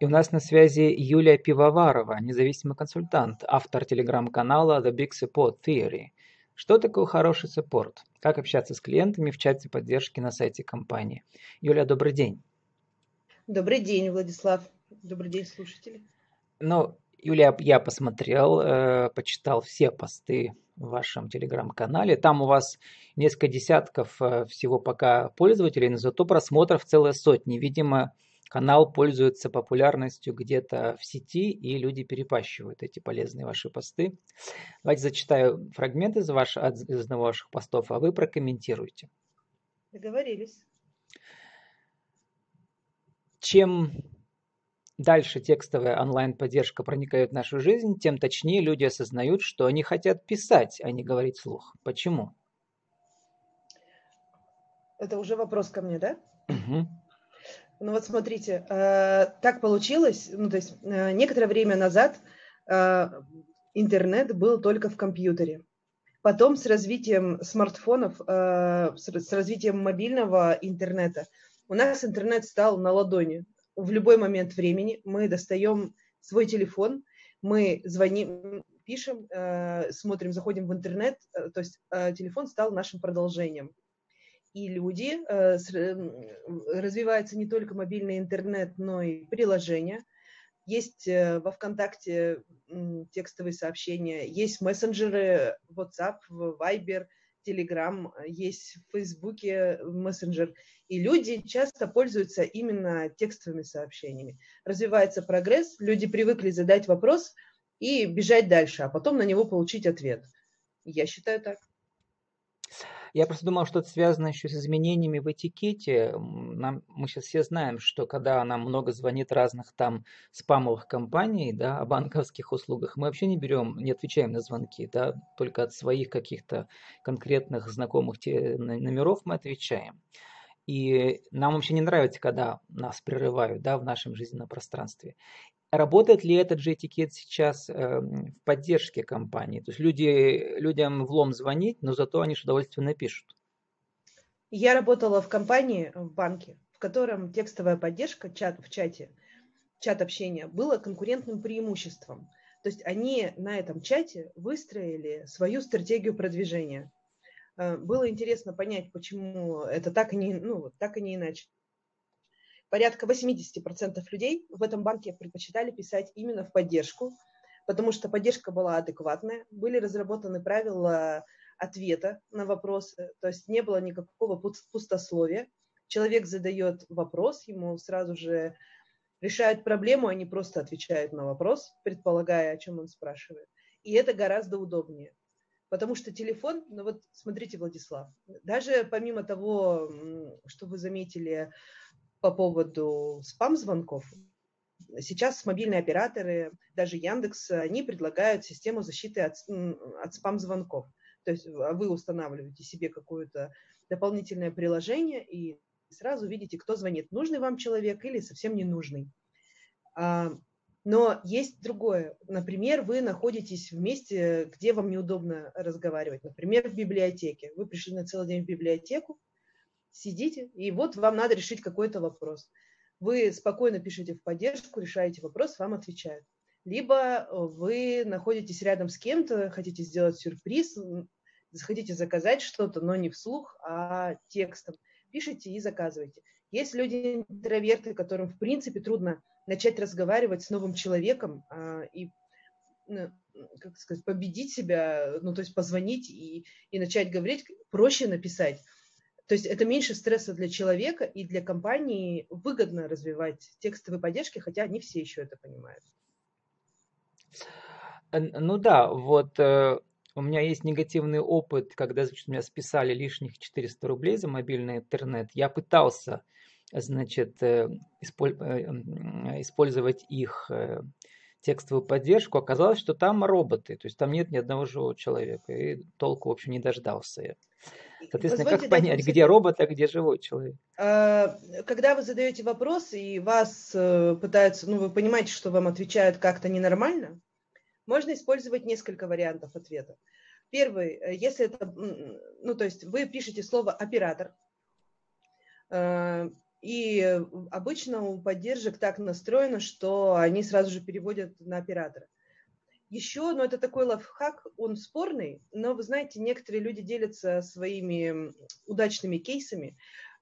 И у нас на связи Юлия Пивоварова, независимый консультант, автор телеграм-канала The Big Support Theory. Что такое хороший саппорт? Как общаться с клиентами в чате поддержки на сайте компании? Юлия, добрый день. Добрый день, Владислав. Добрый день, слушатели. Ну, Юлия, я посмотрел, э, почитал все посты в вашем телеграм-канале. Там у вас несколько десятков э, всего пока пользователей, но зато просмотров целые сотни. Видимо, канал пользуется популярностью где-то в сети, и люди перепащивают эти полезные ваши посты. Давайте зачитаю фрагмент из, ваш, из одного ваших постов, а вы прокомментируйте. Договорились. Чем дальше текстовая онлайн-поддержка проникает в нашу жизнь, тем точнее люди осознают, что они хотят писать, а не говорить вслух. Почему? Это уже вопрос ко мне, да? Угу. Ну вот смотрите, э, так получилось, ну то есть э, некоторое время назад э, интернет был только в компьютере. Потом с развитием смартфонов, с развитием мобильного интернета, у нас интернет стал на ладони. В любой момент времени мы достаем свой телефон, мы звоним, пишем, смотрим, заходим в интернет, то есть телефон стал нашим продолжением и люди, э, развивается не только мобильный интернет, но и приложения. Есть э, во ВКонтакте текстовые сообщения, есть мессенджеры WhatsApp, Viber, Telegram, есть в Фейсбуке мессенджер. И люди часто пользуются именно текстовыми сообщениями. Развивается прогресс, люди привыкли задать вопрос и бежать дальше, а потом на него получить ответ. Я считаю так. Я просто думал, что это связано еще с изменениями в этикете. Нам, мы сейчас все знаем, что когда нам много звонит разных там спамовых компаний, да, о банковских услугах, мы вообще не берем, не отвечаем на звонки, да, только от своих каких-то конкретных знакомых номеров мы отвечаем. И нам вообще не нравится, когда нас прерывают да, в нашем жизненном пространстве. Работает ли этот же этикет сейчас э, в поддержке компании? То есть люди, людям влом звонить, но зато они с удовольствием напишут. Я работала в компании, в банке, в котором текстовая поддержка чат, в чате, чат общения было конкурентным преимуществом. То есть они на этом чате выстроили свою стратегию продвижения. Э, было интересно понять, почему это так и не, ну, так и не иначе порядка 80% людей в этом банке предпочитали писать именно в поддержку, потому что поддержка была адекватная, были разработаны правила ответа на вопросы, то есть не было никакого пустословия. Человек задает вопрос, ему сразу же решают проблему, они просто отвечают на вопрос, предполагая, о чем он спрашивает. И это гораздо удобнее. Потому что телефон, ну вот смотрите, Владислав, даже помимо того, что вы заметили, по поводу спам-звонков. Сейчас мобильные операторы, даже Яндекс, они предлагают систему защиты от, от спам-звонков. То есть а вы устанавливаете себе какое-то дополнительное приложение и сразу видите, кто звонит, нужный вам человек или совсем не нужный. А, но есть другое. Например, вы находитесь в месте, где вам неудобно разговаривать. Например, в библиотеке. Вы пришли на целый день в библиотеку, сидите, и вот вам надо решить какой-то вопрос. Вы спокойно пишете в поддержку, решаете вопрос, вам отвечают. Либо э, вы находитесь рядом с кем-то, хотите сделать сюрприз, хотите заказать что-то, но не вслух, а текстом. Пишите и заказывайте. Есть люди интроверты, которым в принципе трудно начать разговаривать с новым человеком а, и ну, как сказать, победить себя, ну, то есть позвонить и, и начать говорить, проще написать. То есть это меньше стресса для человека и для компании выгодно развивать текстовые поддержки, хотя не все еще это понимают. Ну да, вот э, у меня есть негативный опыт, когда значит, меня списали лишних 400 рублей за мобильный интернет. Я пытался значит, э, э, использовать их текстовую поддержку, оказалось, что там роботы, то есть там нет ни одного живого человека, и толку, в общем, не дождался я. Соответственно, Позвольте как понять, где робот, а где живой человек? А, когда вы задаете вопрос, и вас э, пытаются, ну, вы понимаете, что вам отвечают как-то ненормально, можно использовать несколько вариантов ответа. Первый, э, если это, ну, то есть вы пишете слово «оператор», э, И обычно у поддержек так настроено, что они сразу же переводят на оператора. Еще, ну это такой лайфхак, он спорный, но вы знаете, некоторые люди делятся своими удачными кейсами.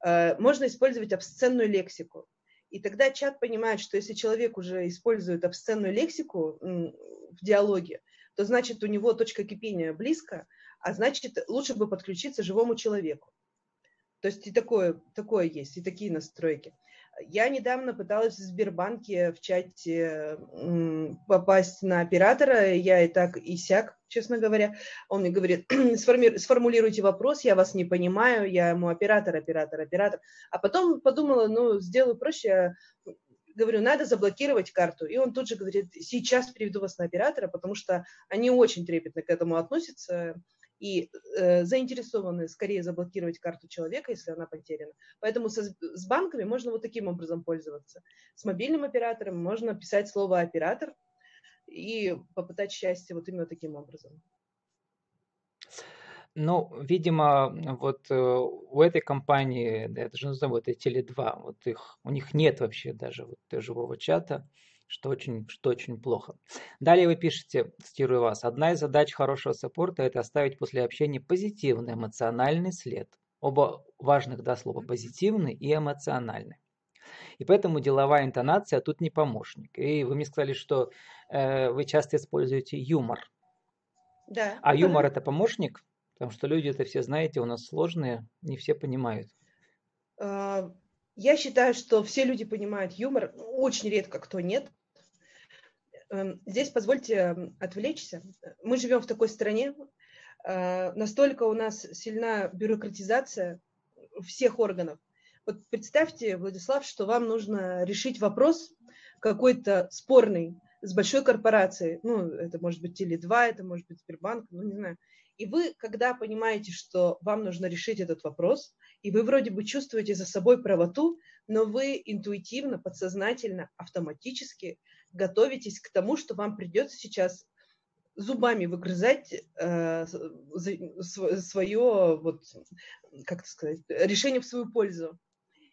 Э, можно использовать обсценную лексику. И тогда чат понимает, что если человек уже использует обсценную лексику в диалоге, то значит у него точка кипения близко, а значит лучше бы подключиться живому человеку. То есть и такое, такое есть, и такие настройки. Я недавно пыталась в Сбербанке в чате попасть на оператора, я и так, и сяк, честно говоря. Он мне говорит, сформулируйте вопрос, я вас не понимаю, я ему оператор, оператор, оператор. А потом подумала, ну, сделаю проще, говорю, надо заблокировать карту. И он тут же говорит, сейчас приведу вас на оператора, потому что они очень трепетно к этому относятся и э, заинтересованы скорее заблокировать карту человека, если она потеряна. Поэтому со, с банками можно вот таким образом пользоваться. С мобильным оператором можно писать слово «оператор» и попытать счастье вот именно таким образом. Ну, видимо, вот э, у этой компании, это же назовем, это Теле2, вот их, у них нет вообще даже вот живого чата что очень, что очень плохо. Далее вы пишете, цитирую вас, «Одна из задач хорошего саппорта – это оставить после общения позитивный эмоциональный след». Оба важных да, слова «позитивный» и «эмоциональный». И поэтому деловая интонация тут не помощник. И вы мне сказали, что э, вы часто используете юмор. Да. А юмор это помощник? Потому что люди это все знаете, у нас сложные, не все понимают. Я считаю, что все люди понимают юмор, очень редко кто нет. Эм, здесь позвольте отвлечься. Мы живем в такой стране, э, настолько у нас сильна бюрократизация всех органов. Вот представьте, Владислав, что вам нужно решить вопрос какой-то спорный с большой корпорацией. Ну, это может быть Теле2, это может быть Сбербанк, ну, не знаю. И вы, когда понимаете, что вам нужно решить этот вопрос, и вы вроде бы чувствуете за собой правоту, но вы интуитивно, подсознательно, автоматически готовитесь к тому, что вам придется сейчас зубами выгрызать э, свое, вот, как сказать, решение в свою пользу.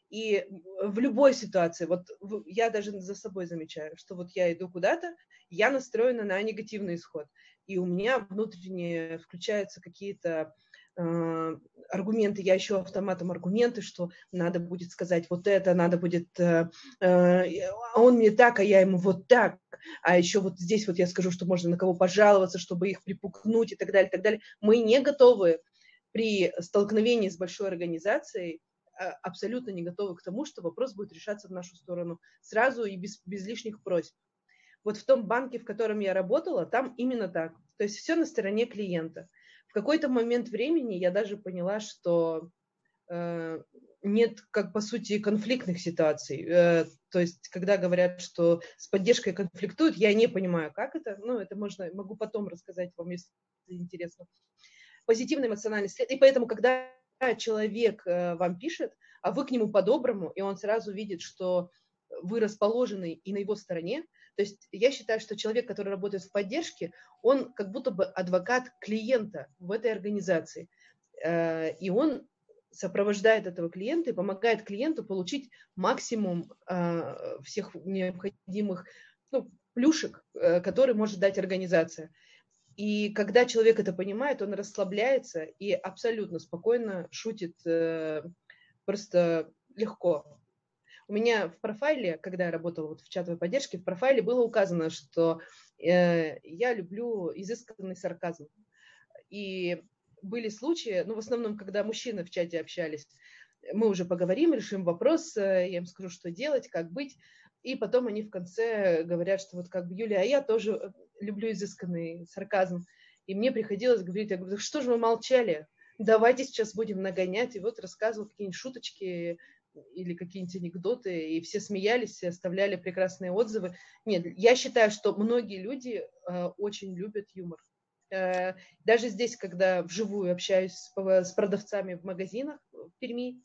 И в любой ситуации, вот я даже за собой замечаю, что вот я иду куда-то, я настроена на негативный исход. И у меня внутренне включаются какие-то э, аргументы, я ищу автоматом аргументы, что надо будет сказать вот это, надо будет, э, э, он мне так, а я ему вот так, а еще вот здесь вот я скажу, что можно на кого пожаловаться, чтобы их припукнуть и так далее, и так далее. Мы не готовы при столкновении с большой организацией а, абсолютно не готовы к тому, что вопрос будет решаться в нашу сторону сразу и без, без лишних просьб. Вот в том банке, в котором я работала, там именно так. То есть все на стороне клиента в какой-то момент времени я даже поняла, что э, нет, как по сути, конфликтных ситуаций. Э, то есть, когда говорят, что с поддержкой конфликтуют, я не понимаю, как это. Ну, это можно, могу потом рассказать вам, если интересно. Позитивный эмоциональный след. И поэтому, когда человек э, вам пишет, а вы к нему по-доброму, и он сразу видит, что вы расположены и на его стороне, то есть я считаю, что человек, который работает в поддержке, он как будто бы адвокат клиента в этой организации. Э, и он сопровождает этого клиента и помогает клиенту получить максимум э, всех необходимых ну, плюшек, э, которые может дать организация. И когда человек это понимает, он расслабляется и абсолютно спокойно шутит просто легко. У меня в профайле, когда я работала вот в чатовой поддержке, в профайле было указано, что э, я люблю изысканный сарказм. И были случаи, ну, в основном, когда мужчины в чате общались, мы уже поговорим, решим вопрос, э, я им скажу, что делать, как быть. И потом они в конце говорят, что вот как бы, Юлия, а я тоже э, люблю изысканный сарказм. И мне приходилось говорить, я говорю, что же вы молчали? Давайте сейчас будем нагонять. И вот рассказывал какие-нибудь шуточки, или какие-нибудь анекдоты, и все смеялись, и оставляли прекрасные отзывы. Нет, я считаю, что многие люди э, очень любят юмор. Э, даже здесь, когда вживую общаюсь с, продавцами в магазинах в Перми,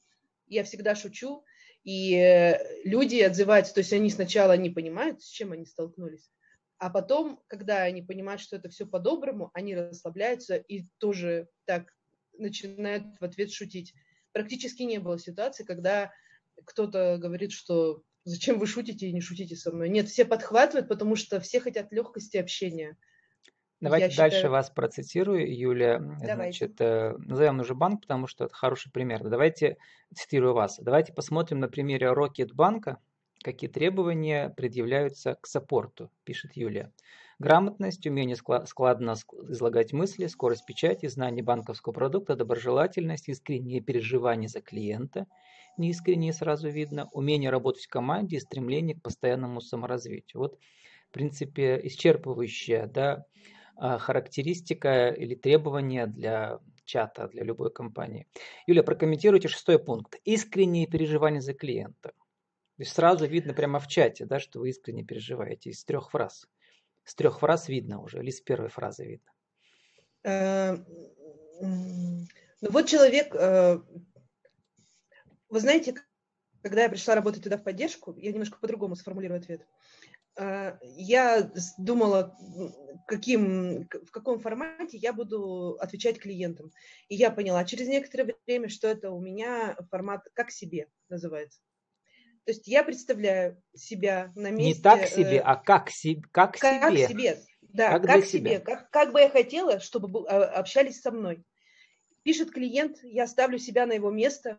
я всегда шучу, и э, люди отзываются, то есть они сначала не понимают, с чем они столкнулись, а потом, когда они понимают, что это все по-доброму, они расслабляются и тоже так начинают в ответ шутить практически не было ситуации, когда кто-то говорит, что зачем вы шутите и не шутите со мной. Нет, все подхватывают, потому что все хотят легкости общения. Давайте Я дальше считаю... вас процитирую, Юля. Давайте. Значит, э, назовем уже банк, потому что это хороший пример. Давайте, цитирую вас, давайте посмотрим на примере Рокетбанка, какие требования предъявляются к саппорту, пишет Юлия. Грамотность, умение складно излагать мысли, скорость печати, знание банковского продукта, доброжелательность, искреннее переживание за клиента, неискреннее сразу видно, умение работать в команде и стремление к постоянному саморазвитию. Вот, в принципе, исчерпывающая да, а, характеристика или требования для чата, для любой компании. Юля, прокомментируйте шестой пункт. Искреннее переживание за клиента. То есть сразу видно прямо в чате, да, что вы искренне переживаете из трех фраз. С трех фраз видно уже, или с первой фразы видно? Э, ну вот человек, э, вы знаете, когда я пришла работать туда в поддержку, я немножко по-другому сформулирую ответ. Э, я думала, каким, в каком формате я буду отвечать клиентам. И я поняла через некоторое время, что это у меня формат как себе называется. То есть я представляю себя на месте... Не так себе, э, а как, си, как, как себе. себе. Да, как, как себе. Как, как бы я хотела, чтобы а, общались со мной. Пишет клиент, я ставлю себя на его место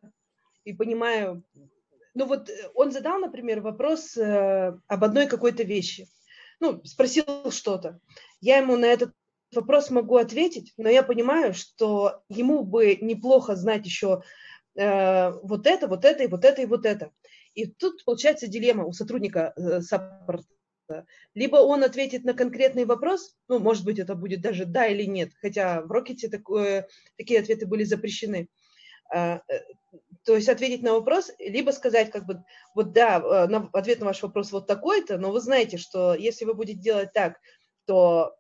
и понимаю... Ну вот э, он задал, например, вопрос э, об одной какой-то вещи. Ну, спросил что-то. Я ему на этот вопрос могу ответить, но я понимаю, что ему бы неплохо знать еще э, вот это, вот это и вот это и вот это. И тут получается дилемма у сотрудника э, саппорта. Либо он ответит на конкретный вопрос, ну, может быть, это будет даже да или нет, хотя в Рокете такое, такие ответы были запрещены. А, э, то есть ответить на вопрос, либо сказать, как бы, вот да, э, на, ответ на ваш вопрос вот такой-то, но вы знаете, что если вы будете делать так, то,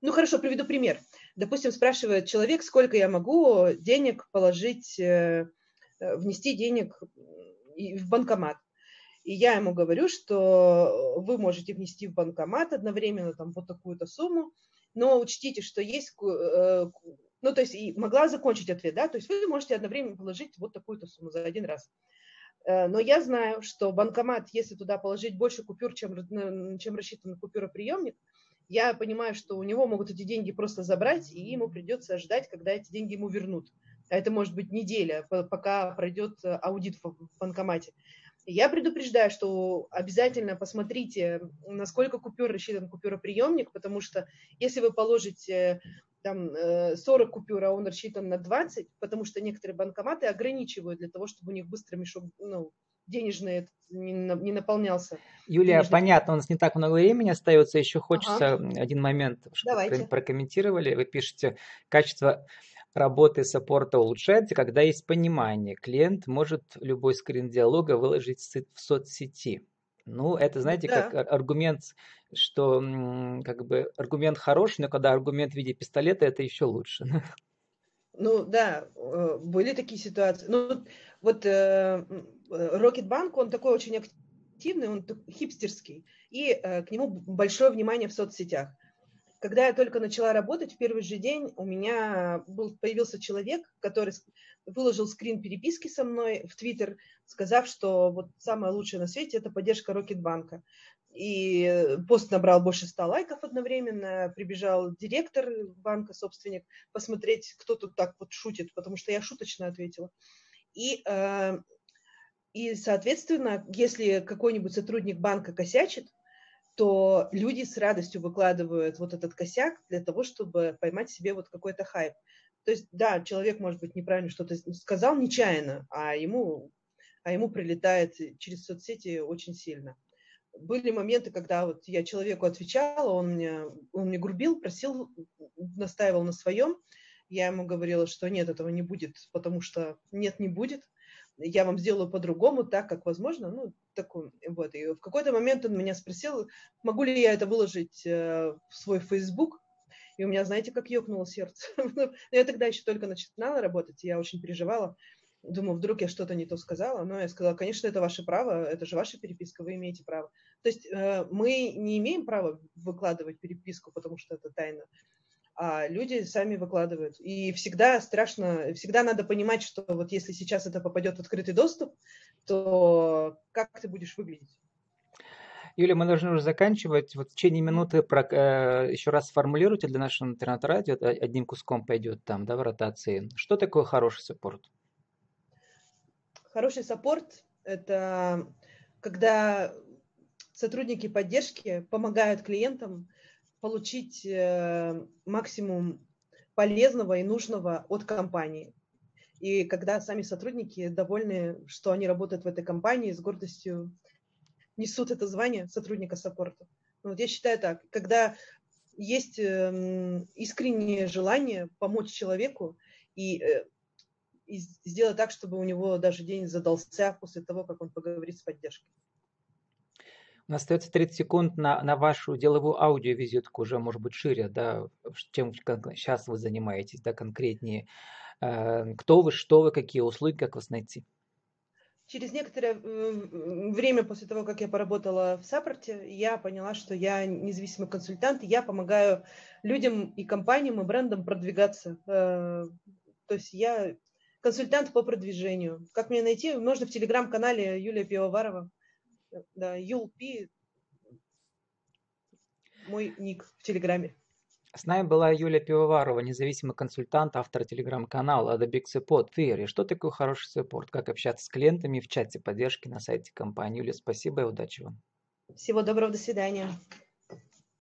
ну хорошо, приведу пример. Допустим, спрашивает человек, сколько я могу денег положить, внести денег в банкомат. И я ему говорю, что вы можете внести в банкомат одновременно там вот такую-то сумму, но учтите, что есть, э, ну, то есть, и могла закончить ответ, да, то есть вы можете одновременно положить вот такую-то сумму за один раз. Э, но я знаю, что банкомат, если туда положить больше купюр, чем, чем рассчитан купюроприемник, я понимаю, что у него могут эти деньги просто забрать, и ему придется ждать, когда эти деньги ему вернут а это может быть неделя, пока пройдет э, аудит в банкомате. Я предупреждаю, что обязательно посмотрите, насколько купюр рассчитан купюроприемник, потому что если вы положите там 40 э, купюр, а он рассчитан на 20, потому что некоторые банкоматы ограничивают для того, чтобы у них быстро мешок, ну, денежный не, не наполнялся. Юлия, денежный. понятно, у нас не так много времени остается, еще хочется ага. один момент, чтобы Давайте. прокомментировали. Вы пишете, качество работы саппорта улучшается, когда есть понимание. Клиент может любой скрин диалога выложить в соцсети. Ну, это, знаете, да. как аргумент, что как бы аргумент хороший, но когда аргумент в виде пистолета, это еще лучше. Ну да, э, были такие ситуации. Ну вот э, Рокетбанк, он такой очень активный, он хипстерский, и э, к нему большое внимание в соцсетях. Когда я только начала работать, в первый же день у меня был, появился человек, который выложил скрин переписки со мной в Твиттер, сказав, что вот самое лучшее на свете – это поддержка Рокетбанка. И пост набрал больше ста лайков одновременно. Прибежал директор банка, собственник, посмотреть, кто тут так вот шутит, потому что я шуточно ответила. И, э, и соответственно, если какой-нибудь сотрудник банка косячит, то люди с радостью выкладывают вот этот косяк для того, чтобы поймать себе вот какой-то хайп. То есть, да, человек, может быть, неправильно что-то сказал нечаянно, а ему, а ему прилетает через соцсети очень сильно. Были моменты, когда вот я человеку отвечала, он мне, он мне грубил, просил, настаивал на своем. Я ему говорила, что нет, этого не будет, потому что нет, не будет я вам сделаю по-другому, так как возможно, ну, такой, вот, и в какой-то момент он меня спросил, могу ли я это выложить э, в свой Facebook, и у меня, знаете, как ёкнуло сердце. Ну, я тогда еще только начинала работать, я очень переживала, думаю, вдруг я что-то не то сказала, но я сказала, конечно, это ваше право, это же ваша переписка, вы имеете право. То есть э, мы не имеем права выкладывать переписку, потому что это тайна, а люди сами выкладывают. И всегда страшно, всегда надо понимать, что вот если сейчас это попадет в открытый доступ, то как ты будешь выглядеть? Юля, мы должны уже заканчивать. Вот в течение минуты про, э, еще раз сформулируйте для нашего интернет-радио, одним куском пойдет там, да, в ротации. Что такое хороший саппорт? Хороший саппорт – это когда сотрудники поддержки помогают клиентам получить э, максимум полезного и нужного от компании. И когда сами сотрудники довольны, что они работают в этой компании, с гордостью несут это звание сотрудника саппорта. Вот я считаю так, когда есть эм, искреннее желание помочь человеку и, э, и сделать так, чтобы у него даже день задался после того, как он поговорит с поддержкой. Остается 30 секунд на, на вашу деловую аудиовизитку, уже, может быть, шире, да, чем сейчас вы занимаетесь, да, конкретнее. Э, кто вы, что вы, какие услуги, как вас найти? через некоторое время после того, как я поработала в саппорте, я поняла, что я независимый консультант, и я помогаю людям и компаниям, и брендам продвигаться. Э, то есть я консультант по продвижению. Как меня найти? Можно в телеграм-канале Юлия Пивоварова. Да, Юлпи, мой ник в телеграме. С нами была Юлия Пивоварова, независимый консультант, автор телеграм-канала The Big Support Theory. Что такое хороший саппорт? Как общаться с клиентами в чате поддержки на сайте компании. Юлия, спасибо и удачи вам. Всего доброго, до свидания.